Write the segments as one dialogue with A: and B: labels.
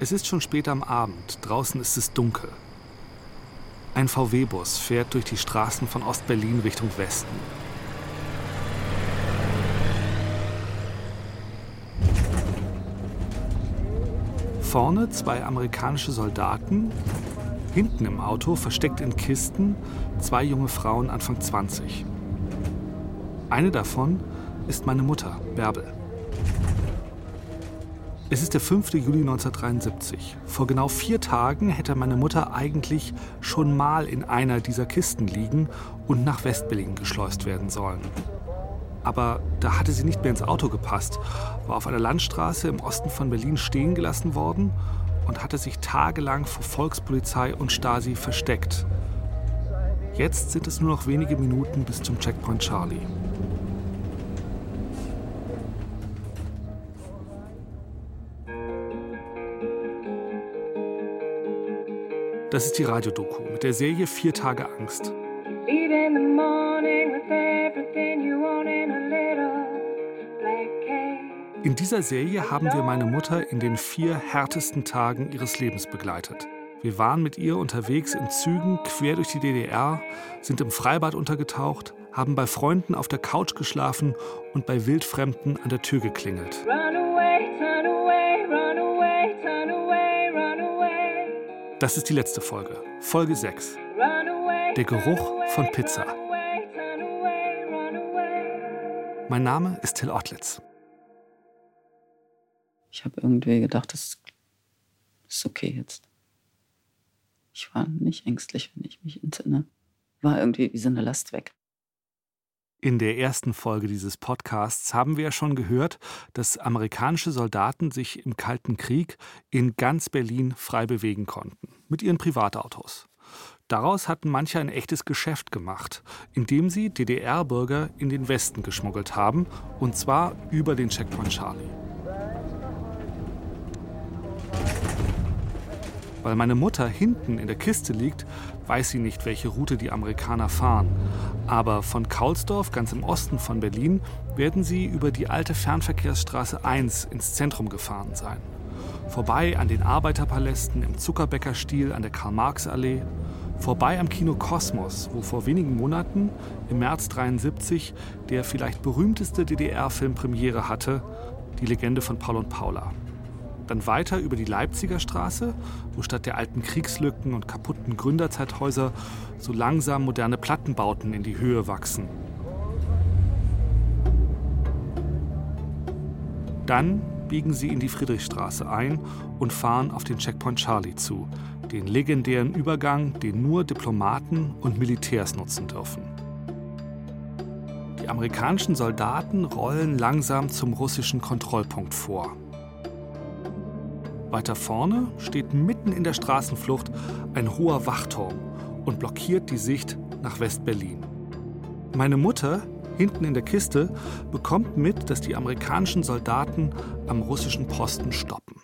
A: Es ist schon spät am Abend, draußen ist es dunkel. Ein VW-Bus fährt durch die Straßen von Ostberlin Richtung Westen. Vorne zwei amerikanische Soldaten, hinten im Auto, versteckt in Kisten, zwei junge Frauen Anfang 20. Eine davon ist meine Mutter, Bärbel. Es ist der 5. Juli 1973. Vor genau vier Tagen hätte meine Mutter eigentlich schon mal in einer dieser Kisten liegen und nach Westberlin geschleust werden sollen. Aber da hatte sie nicht mehr ins Auto gepasst, war auf einer Landstraße im Osten von Berlin stehen gelassen worden und hatte sich tagelang vor Volkspolizei und Stasi versteckt. Jetzt sind es nur noch wenige Minuten bis zum Checkpoint Charlie. Das ist die Radiodoku mit der Serie Vier Tage Angst. In dieser Serie haben wir meine Mutter in den vier härtesten Tagen ihres Lebens begleitet. Wir waren mit ihr unterwegs in Zügen quer durch die DDR, sind im Freibad untergetaucht, haben bei Freunden auf der Couch geschlafen und bei Wildfremden an der Tür geklingelt. Das ist die letzte Folge, Folge 6. Der Geruch von Pizza. Mein Name ist Till Ottlitz.
B: Ich habe irgendwie gedacht, das ist okay jetzt. Ich war nicht ängstlich, wenn ich mich entsinne. War irgendwie wie so eine Last weg.
A: In der ersten Folge dieses Podcasts haben wir ja schon gehört, dass amerikanische Soldaten sich im Kalten Krieg in ganz Berlin frei bewegen konnten, mit ihren Privatautos. Daraus hatten manche ein echtes Geschäft gemacht, indem sie DDR-Bürger in den Westen geschmuggelt haben, und zwar über den Checkpoint Charlie. Weil meine Mutter hinten in der Kiste liegt, weiß sie nicht, welche Route die Amerikaner fahren. Aber von Kaulsdorf, ganz im Osten von Berlin, werden sie über die alte Fernverkehrsstraße 1 ins Zentrum gefahren sein. Vorbei an den Arbeiterpalästen im Zuckerbäckerstil an der Karl-Marx-Allee. Vorbei am Kino Kosmos, wo vor wenigen Monaten, im März 73, der vielleicht berühmteste DDR-Film Premiere hatte, die Legende von Paul und Paula. Dann weiter über die Leipziger Straße, wo statt der alten Kriegslücken und kaputten Gründerzeithäuser so langsam moderne Plattenbauten in die Höhe wachsen. Dann biegen sie in die Friedrichstraße ein und fahren auf den Checkpoint Charlie zu, den legendären Übergang, den nur Diplomaten und Militärs nutzen dürfen. Die amerikanischen Soldaten rollen langsam zum russischen Kontrollpunkt vor. Weiter vorne steht mitten in der Straßenflucht ein hoher Wachturm und blockiert die Sicht nach West-Berlin. Meine Mutter, hinten in der Kiste, bekommt mit, dass die amerikanischen Soldaten am russischen Posten stoppen.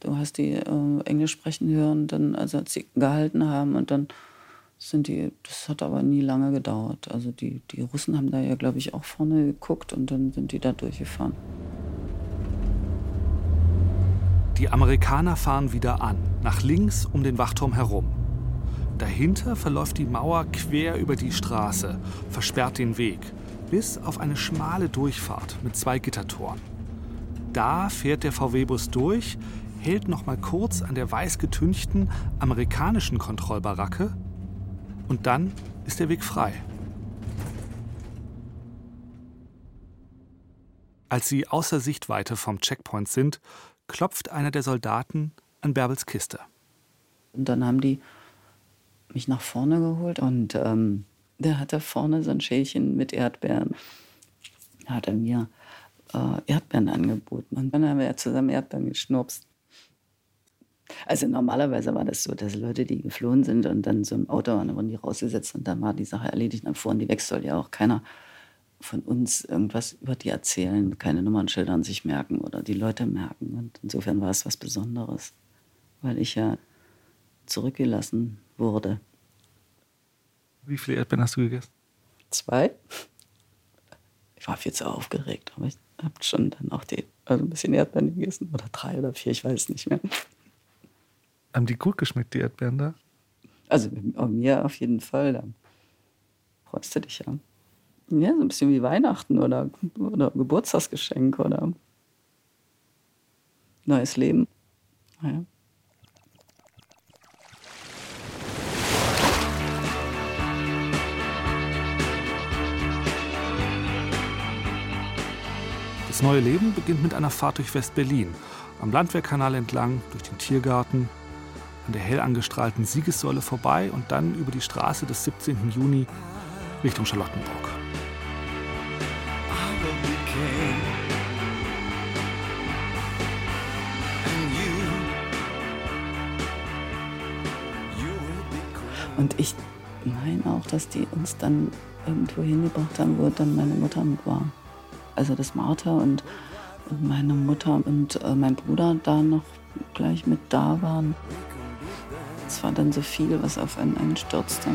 B: Du hast die äh, Englisch sprechen hören, dann, also als sie gehalten haben und dann sind die, das hat aber nie lange gedauert. Also die, die Russen haben da ja, glaube ich, auch vorne geguckt und dann sind die da durchgefahren.
A: Die Amerikaner fahren wieder an, nach links um den Wachturm herum. Dahinter verläuft die Mauer quer über die Straße, versperrt den Weg, bis auf eine schmale Durchfahrt mit zwei Gittertoren. Da fährt der VW-Bus durch, hält noch mal kurz an der weiß getünchten amerikanischen Kontrollbaracke und dann ist der Weg frei. Als sie außer Sichtweite vom Checkpoint sind, klopft einer der Soldaten an Bärbels Kiste.
B: Und dann haben die mich nach vorne geholt und ähm, der hatte vorne so ein Schälchen mit Erdbeeren. Da hat er mir äh, Erdbeeren angeboten und dann haben wir zusammen Erdbeeren geschnurpst. Also normalerweise war das so, dass Leute, die geflohen sind und dann so im Auto waren, wurden die rausgesetzt und dann war die Sache erledigt. Dann fuhren die weg, soll ja auch keiner von uns irgendwas über die erzählen, keine Nummernschilder an sich merken oder die Leute merken. Und insofern war es was Besonderes, weil ich ja zurückgelassen wurde.
A: Wie viele Erdbeeren hast du gegessen?
B: Zwei. Ich war viel zu aufgeregt, aber ich habe schon dann auch die, also ein bisschen Erdbeeren gegessen oder drei oder vier, ich weiß nicht mehr.
A: Haben die gut geschmeckt, die Erdbeeren da?
B: Also mir auf jeden Fall. Da freust du dich ja. Ja, so ein bisschen wie Weihnachten oder, oder Geburtstagsgeschenk oder neues Leben. Ja.
A: Das neue Leben beginnt mit einer Fahrt durch West-Berlin, am Landwehrkanal entlang, durch den Tiergarten, an der hell angestrahlten Siegessäule vorbei und dann über die Straße des 17. Juni Richtung Charlottenburg.
B: Und ich meine auch, dass die uns dann irgendwo hingebracht haben, wo dann meine Mutter mit war. Also dass Martha und, und meine Mutter und äh, mein Bruder da noch gleich mit da waren. Es war dann so viel, was auf einen einstürzte.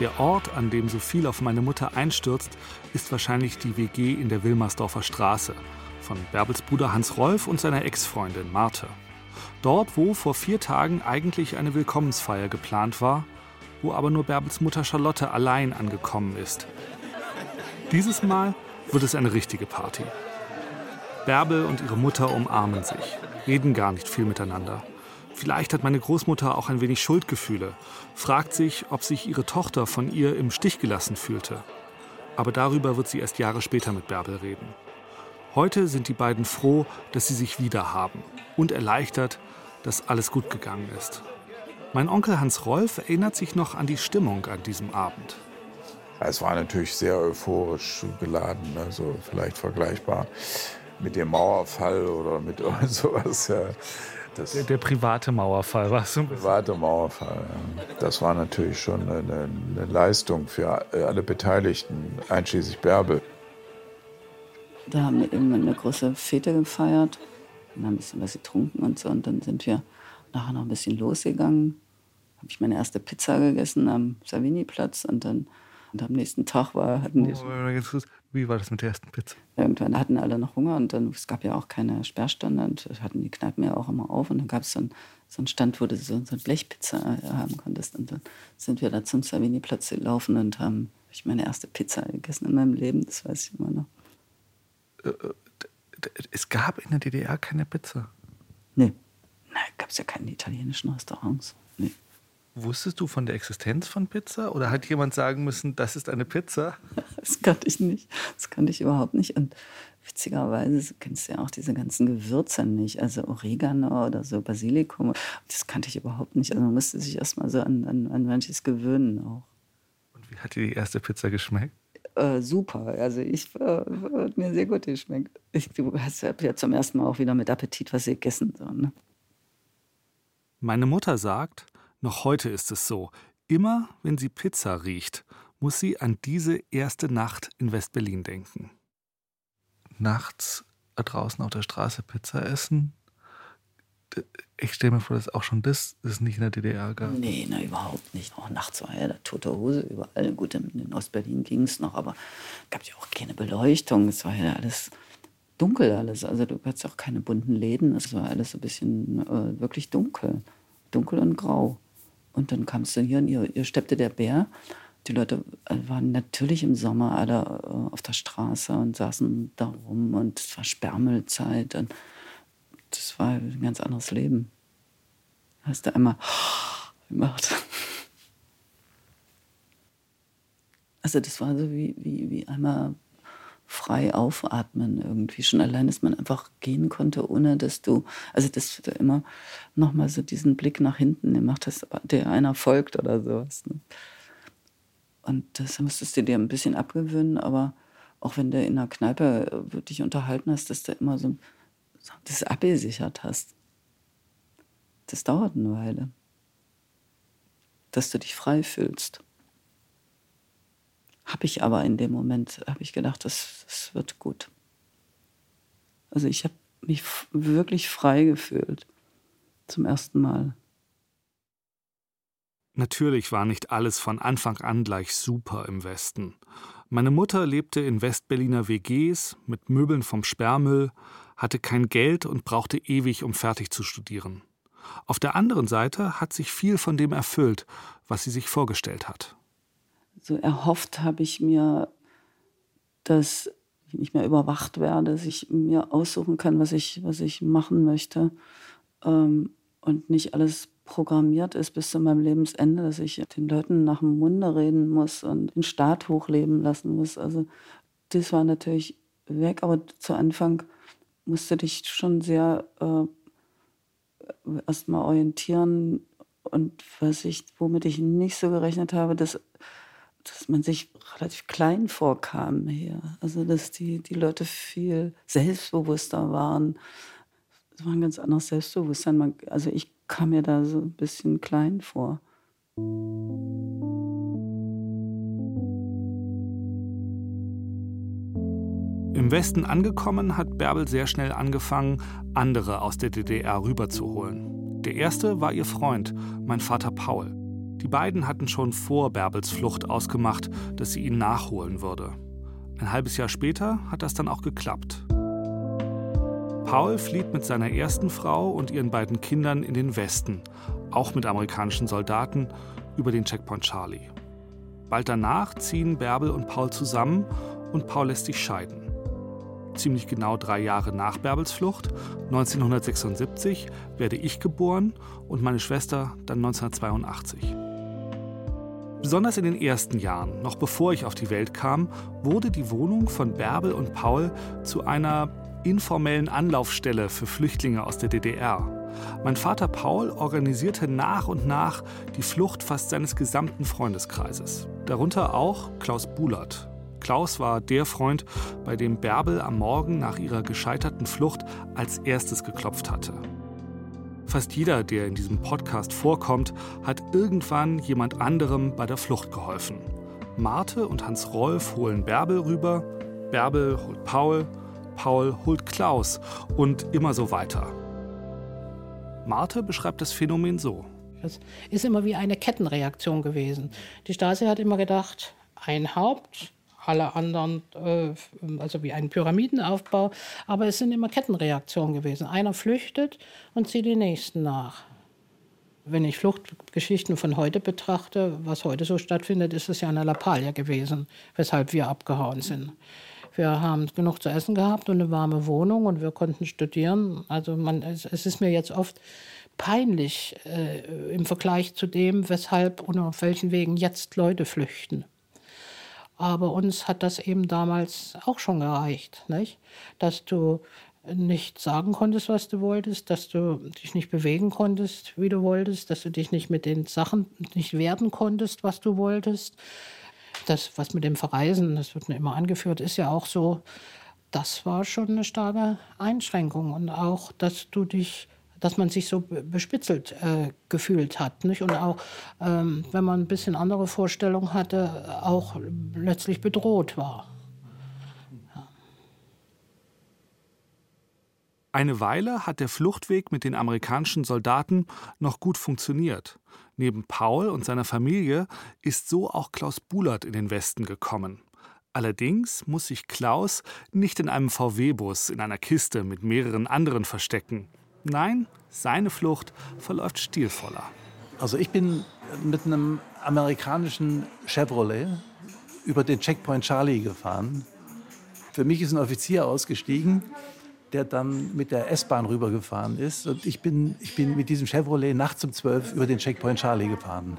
A: Der Ort, an dem so viel auf meine Mutter einstürzt, ist wahrscheinlich die WG in der Wilmersdorfer Straße von Bärbels Bruder Hans Rolf und seiner Ex-Freundin Marte. Dort, wo vor vier Tagen eigentlich eine Willkommensfeier geplant war, wo aber nur Bärbels Mutter Charlotte allein angekommen ist. Dieses Mal wird es eine richtige Party. Bärbel und ihre Mutter umarmen sich, reden gar nicht viel miteinander. Vielleicht hat meine Großmutter auch ein wenig Schuldgefühle, fragt sich, ob sich ihre Tochter von ihr im Stich gelassen fühlte. Aber darüber wird sie erst Jahre später mit Bärbel reden. Heute sind die beiden froh, dass sie sich wieder haben und erleichtert, dass alles gut gegangen ist. Mein Onkel Hans Rolf erinnert sich noch an die Stimmung an diesem Abend.
C: Es war natürlich sehr euphorisch geladen, also vielleicht vergleichbar mit dem Mauerfall oder mit sowas.
A: Das der, der, private Mauerfall war so.
C: Private Mauerfall. Ja. Das war natürlich schon eine, eine, Leistung für alle Beteiligten, einschließlich Bärbel.
B: Da haben wir eben eine große Fete gefeiert und haben ein bisschen was getrunken und so. Und dann sind wir nachher noch ein bisschen losgegangen. Habe ich meine erste Pizza gegessen am Savini-Platz und dann und am nächsten Tag war, hatten die.
A: Oh, wie war das mit der ersten Pizza?
B: Irgendwann hatten alle noch Hunger und dann, es gab ja auch keine Sperrstände und hatten die Kneipen ja auch immer auf. Und dann gab es so, so einen Stand, wo du so, so eine Blechpizza äh, haben konntest. Und dann sind wir da zum Savini-Platz gelaufen und haben ich meine erste Pizza gegessen in meinem Leben, das weiß ich immer noch.
A: Äh, äh, es gab in der DDR keine Pizza?
B: Nee. Nein, gab es ja keine italienischen Restaurants.
A: Wusstest du von der Existenz von Pizza oder hat jemand sagen müssen, das ist eine Pizza?
B: Das kannte ich nicht. Das kannte ich überhaupt nicht. Und witzigerweise kennst du ja auch diese ganzen Gewürze nicht. Also Oregano oder so Basilikum. Das kannte ich überhaupt nicht. Also man musste sich erstmal so an, an, an manches gewöhnen auch.
A: Und wie hat dir die erste Pizza geschmeckt?
B: Äh, super. Also ich äh, hat mir sehr gut geschmeckt. Ich, du hast ja zum ersten Mal auch wieder mit Appetit was gegessen. So, ne?
A: Meine Mutter sagt, noch heute ist es so, immer wenn sie Pizza riecht, muss sie an diese erste Nacht in West-Berlin denken. Nachts draußen auf der Straße Pizza essen. Ich stelle mir vor, dass auch schon das es nicht in der DDR gab.
B: Nee, na, überhaupt nicht. Auch nachts war ja da tote Hose überall. Gut, in Ostberlin ging es noch, aber es gab ja auch keine Beleuchtung. Es war ja alles dunkel alles. Also du hattest auch keine bunten Läden. Es war alles so ein bisschen äh, wirklich dunkel. Dunkel und grau. Und dann kamst du hier und ihr, ihr steppte der Bär. Die Leute äh, waren natürlich im Sommer alle äh, auf der Straße und saßen da rum und es war Sperrmüllzeit. Und das war ein ganz anderes Leben. Hast du einmal gemacht. Also das war so wie, wie, wie einmal frei aufatmen irgendwie. Schon allein, dass man einfach gehen konnte, ohne dass du, also dass du immer nochmal so diesen Blick nach hinten gemacht hast, der einer folgt oder sowas. Ne? Und das musstest du dir ein bisschen abgewöhnen, aber auch wenn du in einer Kneipe äh, dich unterhalten hast, dass du immer so das abgesichert hast. Das dauert eine Weile. Dass du dich frei fühlst. Habe ich aber in dem Moment, habe ich gedacht, das, wird gut. Also ich habe mich wirklich frei gefühlt. zum ersten Mal.
A: Natürlich war nicht alles von Anfang an gleich super im Westen. Meine Mutter lebte in Westberliner WGs mit Möbeln vom Sperrmüll, hatte kein Geld und brauchte ewig, um fertig zu studieren. Auf der anderen Seite hat sich viel von dem erfüllt, was sie sich vorgestellt hat.
B: So erhofft habe ich mir, dass ich nicht mehr überwacht werde, dass ich mir aussuchen kann, was ich, was ich machen möchte ähm, und nicht alles programmiert ist bis zu meinem Lebensende, dass ich den Leuten nach dem Munde reden muss und den Staat hochleben lassen muss. Also das war natürlich weg, aber zu Anfang musste dich schon sehr äh, erstmal orientieren und was ich, womit ich nicht so gerechnet habe, dass, dass man sich relativ klein vorkam hier. Also dass die, die Leute viel selbstbewusster waren. Es war ein ganz anderes Selbstbewusstsein. Man, also ich kam mir da so ein bisschen klein vor.
A: Im Westen angekommen hat Bärbel sehr schnell angefangen, andere aus der DDR rüberzuholen. Der erste war ihr Freund, mein Vater Paul. Die beiden hatten schon vor Bärbels Flucht ausgemacht, dass sie ihn nachholen würde. Ein halbes Jahr später hat das dann auch geklappt. Paul flieht mit seiner ersten Frau und ihren beiden Kindern in den Westen, auch mit amerikanischen Soldaten, über den Checkpoint Charlie. Bald danach ziehen Bärbel und Paul zusammen und Paul lässt sich scheiden. Ziemlich genau drei Jahre nach Bärbels Flucht, 1976, werde ich geboren und meine Schwester dann 1982. Besonders in den ersten Jahren, noch bevor ich auf die Welt kam, wurde die Wohnung von Bärbel und Paul zu einer informellen Anlaufstelle für Flüchtlinge aus der DDR. Mein Vater Paul organisierte nach und nach die Flucht fast seines gesamten Freundeskreises. Darunter auch Klaus Bulert. Klaus war der Freund, bei dem Bärbel am Morgen nach ihrer gescheiterten Flucht als erstes geklopft hatte. Fast jeder, der in diesem Podcast vorkommt, hat irgendwann jemand anderem bei der Flucht geholfen. Marte und Hans Rolf holen Bärbel rüber, Bärbel holt Paul Paul holt Klaus und immer so weiter. Marte beschreibt das Phänomen so.
D: Es ist immer wie eine Kettenreaktion gewesen. Die Stasi hat immer gedacht, ein Haupt, alle anderen, äh, also wie ein Pyramidenaufbau, aber es sind immer Kettenreaktionen gewesen. Einer flüchtet und zieht die nächsten nach. Wenn ich Fluchtgeschichten von heute betrachte, was heute so stattfindet, ist es ja eine Lappalie gewesen, weshalb wir abgehauen sind. Wir haben genug zu essen gehabt und eine warme Wohnung und wir konnten studieren. Also man, es, es ist mir jetzt oft peinlich äh, im Vergleich zu dem, weshalb und auf welchen Wegen jetzt Leute flüchten. Aber uns hat das eben damals auch schon gereicht, nicht? dass du nicht sagen konntest, was du wolltest, dass du dich nicht bewegen konntest, wie du wolltest, dass du dich nicht mit den Sachen nicht werden konntest, was du wolltest, das, was mit dem Verreisen, das wird mir immer angeführt, ist ja auch so, das war schon eine starke Einschränkung. Und auch, dass du dich dass man sich so bespitzelt äh, gefühlt hat. Nicht? Und auch, ähm, wenn man ein bisschen andere Vorstellungen hatte, auch letztlich bedroht war.
A: Eine Weile hat der Fluchtweg mit den amerikanischen Soldaten noch gut funktioniert. Neben Paul und seiner Familie ist so auch Klaus Bulert in den Westen gekommen. Allerdings muss sich Klaus nicht in einem VW-Bus in einer Kiste mit mehreren anderen verstecken. Nein, seine Flucht verläuft stilvoller.
E: Also ich bin mit einem amerikanischen Chevrolet über den Checkpoint Charlie gefahren. Für mich ist ein Offizier ausgestiegen der dann mit der S-Bahn rübergefahren ist. Und ich bin, ich bin mit diesem Chevrolet nachts um 12 über den Checkpoint Charlie gefahren.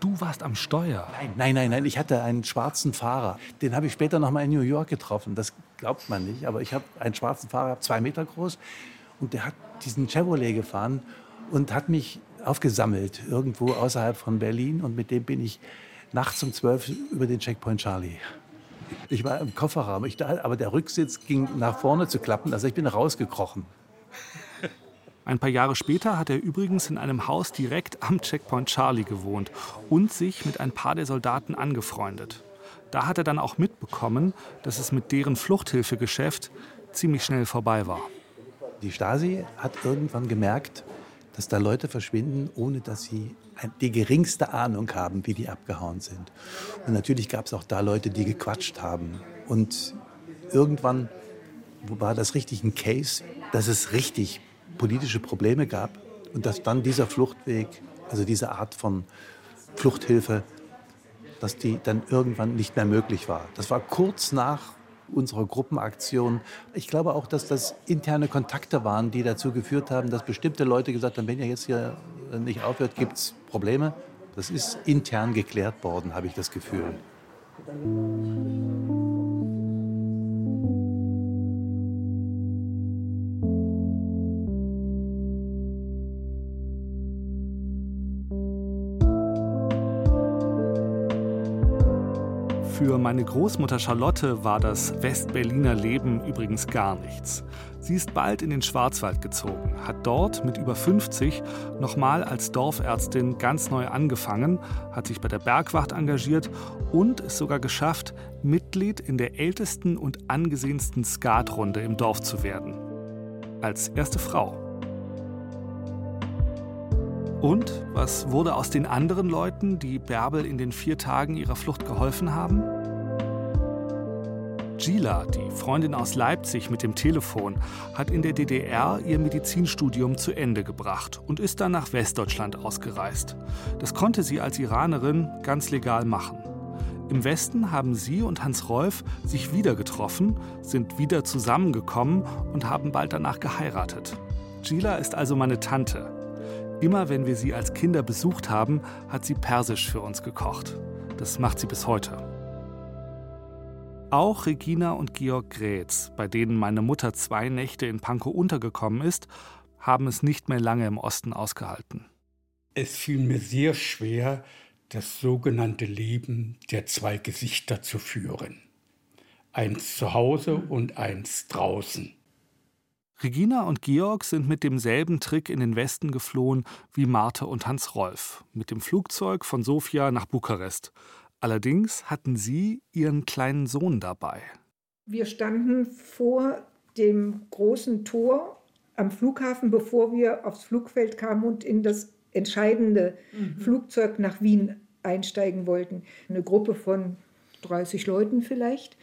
A: Du warst am Steuer?
E: Nein, nein, nein, nein. Ich hatte einen schwarzen Fahrer. Den habe ich später noch mal in New York getroffen. Das glaubt man nicht. Aber ich habe einen schwarzen Fahrer, zwei Meter groß. Und der hat diesen Chevrolet gefahren und hat mich aufgesammelt irgendwo außerhalb von Berlin. Und mit dem bin ich nachts um 12 über den Checkpoint Charlie. Ich war im Kofferraum, ich, aber der Rücksitz ging nach vorne zu klappen, also ich bin rausgekrochen.
A: Ein paar Jahre später hat er übrigens in einem Haus direkt am Checkpoint Charlie gewohnt und sich mit ein paar der Soldaten angefreundet. Da hat er dann auch mitbekommen, dass es mit deren Fluchthilfegeschäft ziemlich schnell vorbei war.
E: Die Stasi hat irgendwann gemerkt, dass da Leute verschwinden, ohne dass sie die geringste Ahnung haben, wie die abgehauen sind. Und natürlich gab es auch da Leute, die gequatscht haben. Und irgendwann war das richtig ein Case, dass es richtig politische Probleme gab und dass dann dieser Fluchtweg, also diese Art von Fluchthilfe, dass die dann irgendwann nicht mehr möglich war. Das war kurz nach unserer Gruppenaktion. Ich glaube auch, dass das interne Kontakte waren, die dazu geführt haben, dass bestimmte Leute gesagt haben, wenn ihr jetzt hier nicht aufhört, gibt es Probleme. Das ist intern geklärt worden, habe ich das Gefühl.
A: Für meine Großmutter Charlotte war das Westberliner Leben übrigens gar nichts. Sie ist bald in den Schwarzwald gezogen, hat dort mit über 50 nochmal als Dorfärztin ganz neu angefangen, hat sich bei der Bergwacht engagiert und es sogar geschafft, Mitglied in der ältesten und angesehensten Skatrunde im Dorf zu werden. Als erste Frau. Und was wurde aus den anderen Leuten, die Bärbel in den vier Tagen ihrer Flucht geholfen haben? Gila, die Freundin aus Leipzig mit dem Telefon, hat in der DDR ihr Medizinstudium zu Ende gebracht und ist dann nach Westdeutschland ausgereist. Das konnte sie als Iranerin ganz legal machen. Im Westen haben sie und Hans Rolf sich wieder getroffen, sind wieder zusammengekommen und haben bald danach geheiratet. Gila ist also meine Tante. Immer wenn wir sie als Kinder besucht haben, hat sie Persisch für uns gekocht. Das macht sie bis heute. Auch Regina und Georg Grätz, bei denen meine Mutter zwei Nächte in Pankow untergekommen ist, haben es nicht mehr lange im Osten ausgehalten.
F: Es fiel mir sehr schwer, das sogenannte Leben der zwei Gesichter zu führen. Eins zu Hause und eins draußen.
A: Regina und Georg sind mit demselben Trick in den Westen geflohen wie Marte und Hans Rolf, mit dem Flugzeug von Sofia nach Bukarest. Allerdings hatten sie ihren kleinen Sohn dabei.
G: Wir standen vor dem großen Tor am Flughafen, bevor wir aufs Flugfeld kamen und in das entscheidende mhm. Flugzeug nach Wien einsteigen wollten. Eine Gruppe von 30 Leuten vielleicht.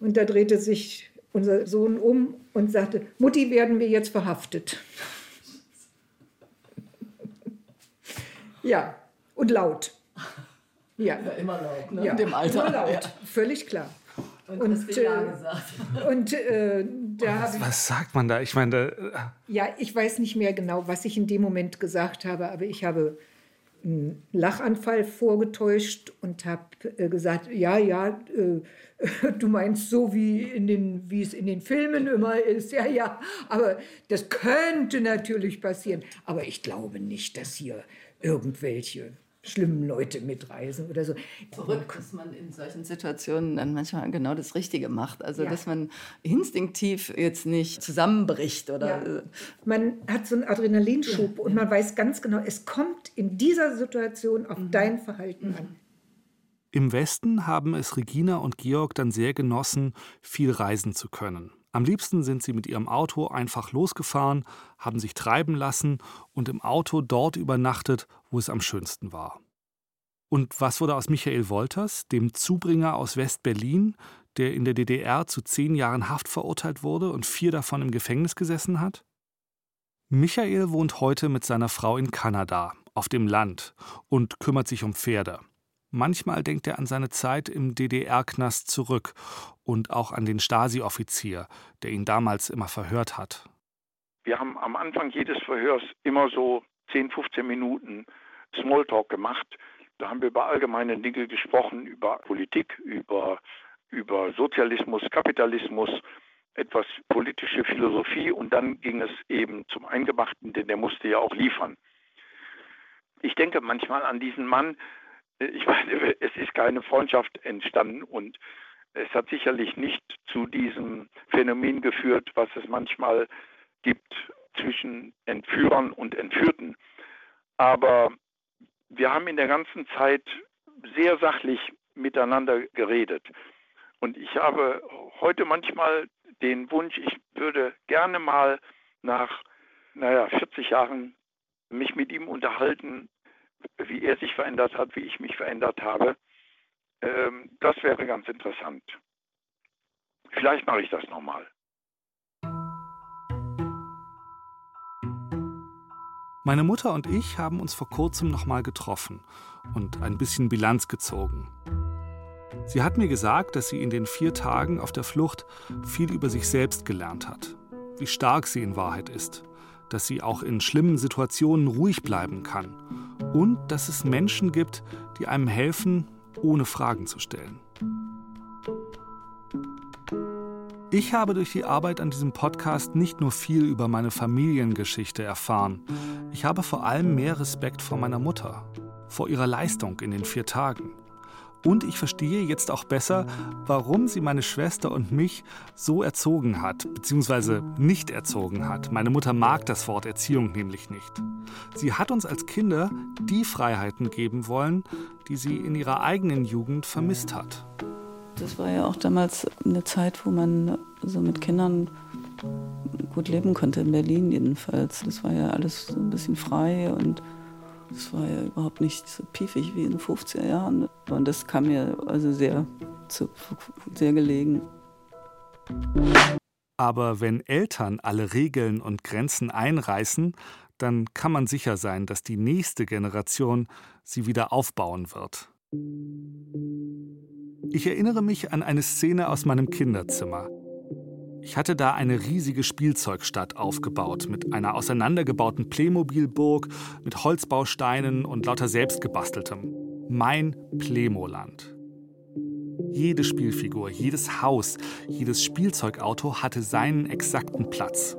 G: Und da drehte sich unser Sohn um und sagte, Mutti, werden wir jetzt verhaftet. ja, und laut.
B: Ja, ja immer laut, ne? Ja, in dem Alter.
G: Immer laut, ja. völlig klar. Und, und, äh, und äh, da
A: was, was, sagt man da? Ich meine,
G: äh, ja, ich weiß nicht mehr genau, was ich in dem Moment gesagt habe, aber ich habe einen Lachanfall vorgetäuscht und habe äh, gesagt, ja, ja, äh, du meinst so wie in den, wie es in den Filmen immer ist, ja, ja, aber das könnte natürlich passieren, aber ich glaube nicht, dass hier irgendwelche schlimmen Leute mitreisen oder so.
B: Verrückt, dass man in solchen Situationen dann manchmal genau das Richtige macht. Also, ja. dass man instinktiv jetzt nicht zusammenbricht oder. Ja. Äh,
G: man hat so einen Adrenalinschub ja. und man weiß ganz genau, es kommt in dieser Situation auf mhm. dein Verhalten mhm. an.
A: Im Westen haben es Regina und Georg dann sehr genossen, viel reisen zu können. Am liebsten sind sie mit ihrem Auto einfach losgefahren, haben sich treiben lassen und im Auto dort übernachtet, wo es am schönsten war. Und was wurde aus Michael Wolters, dem Zubringer aus West-Berlin, der in der DDR zu zehn Jahren Haft verurteilt wurde und vier davon im Gefängnis gesessen hat? Michael wohnt heute mit seiner Frau in Kanada, auf dem Land, und kümmert sich um Pferde. Manchmal denkt er an seine Zeit im DDR-Knast zurück und auch an den Stasi-Offizier, der ihn damals immer verhört hat.
H: Wir haben am Anfang jedes Verhörs immer so 10, 15 Minuten Smalltalk gemacht. Da haben wir über allgemeine Dinge gesprochen, über Politik, über, über Sozialismus, Kapitalismus, etwas politische Philosophie und dann ging es eben zum Eingemachten, denn der musste ja auch liefern. Ich denke manchmal an diesen Mann, ich meine, es ist keine Freundschaft entstanden und es hat sicherlich nicht zu diesem Phänomen geführt, was es manchmal gibt zwischen Entführern und Entführten. Aber wir haben in der ganzen Zeit sehr sachlich miteinander geredet. Und ich habe heute manchmal den Wunsch, ich würde gerne mal nach, naja, 40 Jahren mich mit ihm unterhalten, wie er sich verändert hat, wie ich mich verändert habe. Ähm, das wäre ganz interessant. Vielleicht mache ich das nochmal.
A: Meine Mutter und ich haben uns vor kurzem nochmal getroffen und ein bisschen Bilanz gezogen. Sie hat mir gesagt, dass sie in den vier Tagen auf der Flucht viel über sich selbst gelernt hat, wie stark sie in Wahrheit ist, dass sie auch in schlimmen Situationen ruhig bleiben kann und dass es Menschen gibt, die einem helfen, ohne Fragen zu stellen. Ich habe durch die Arbeit an diesem Podcast nicht nur viel über meine Familiengeschichte erfahren, ich habe vor allem mehr Respekt vor meiner Mutter, vor ihrer Leistung in den vier Tagen. Und ich verstehe jetzt auch besser, warum sie meine Schwester und mich so erzogen hat, beziehungsweise nicht erzogen hat. Meine Mutter mag das Wort Erziehung nämlich nicht. Sie hat uns als Kinder die Freiheiten geben wollen, die sie in ihrer eigenen Jugend vermisst hat.
B: Das war ja auch damals eine Zeit, wo man so mit Kindern gut leben konnte, in Berlin jedenfalls. Das war ja alles ein bisschen frei und es war ja überhaupt nicht so piefig wie in den 50er Jahren. Und das kam mir also sehr, sehr gelegen.
A: Aber wenn Eltern alle Regeln und Grenzen einreißen, dann kann man sicher sein, dass die nächste Generation sie wieder aufbauen wird. Ich erinnere mich an eine Szene aus meinem Kinderzimmer. Ich hatte da eine riesige Spielzeugstadt aufgebaut mit einer auseinandergebauten Playmobilburg, mit Holzbausteinen und lauter selbstgebasteltem. Mein Playmoland. Jede Spielfigur, jedes Haus, jedes Spielzeugauto hatte seinen exakten Platz.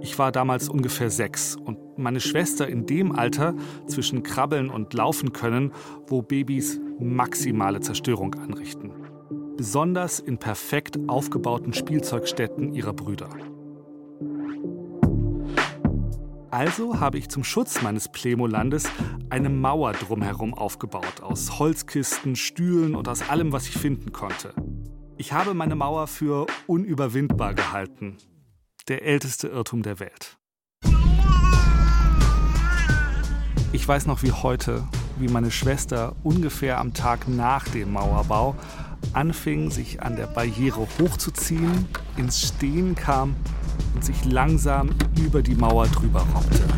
A: Ich war damals ungefähr sechs und meine Schwester in dem Alter zwischen Krabbeln und Laufen können, wo Babys maximale Zerstörung anrichten. Besonders in perfekt aufgebauten Spielzeugstätten ihrer Brüder. Also habe ich zum Schutz meines Plemolandes eine Mauer drumherum aufgebaut, aus Holzkisten, Stühlen und aus allem, was ich finden konnte. Ich habe meine Mauer für unüberwindbar gehalten. Der älteste Irrtum der Welt. Ich weiß noch wie heute, wie meine Schwester ungefähr am Tag nach dem Mauerbau anfing, sich an der Barriere hochzuziehen, ins Stehen kam und sich langsam über die Mauer drüber robbte.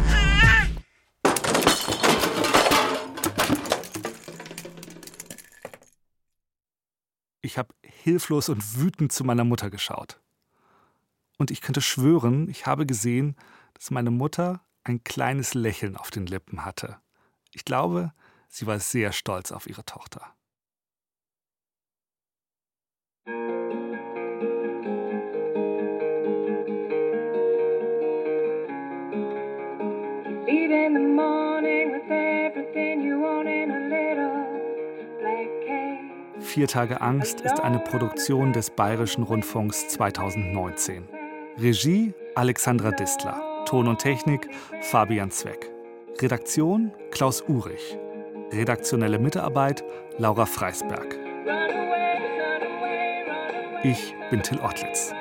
A: Ich habe hilflos und wütend zu meiner Mutter geschaut. Und ich könnte schwören, ich habe gesehen, dass meine Mutter ein kleines Lächeln auf den Lippen hatte. Ich glaube, sie war sehr stolz auf ihre Tochter. Vier Tage Angst ist eine Produktion des Bayerischen Rundfunks 2019. Regie Alexandra Distler. Ton und Technik Fabian Zweck. Redaktion Klaus Urich. Redaktionelle Mitarbeit Laura Freisberg. Ich bin Till Ottlitz.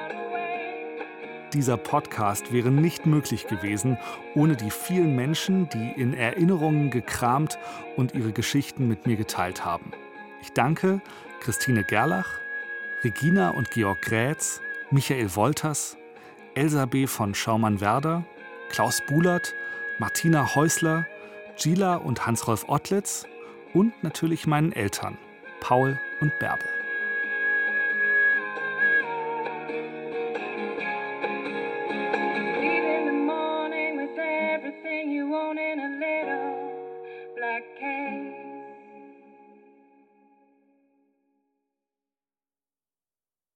A: Dieser Podcast wäre nicht möglich gewesen ohne die vielen Menschen, die in Erinnerungen gekramt und ihre Geschichten mit mir geteilt haben. Ich danke Christine Gerlach, Regina und Georg Grätz, Michael Wolters, Elsa B. von Schaumann-Werder, Klaus Bulert, Martina Häusler, Gila und Hans-Rolf Ottlitz und natürlich meinen Eltern, Paul und Bärbel.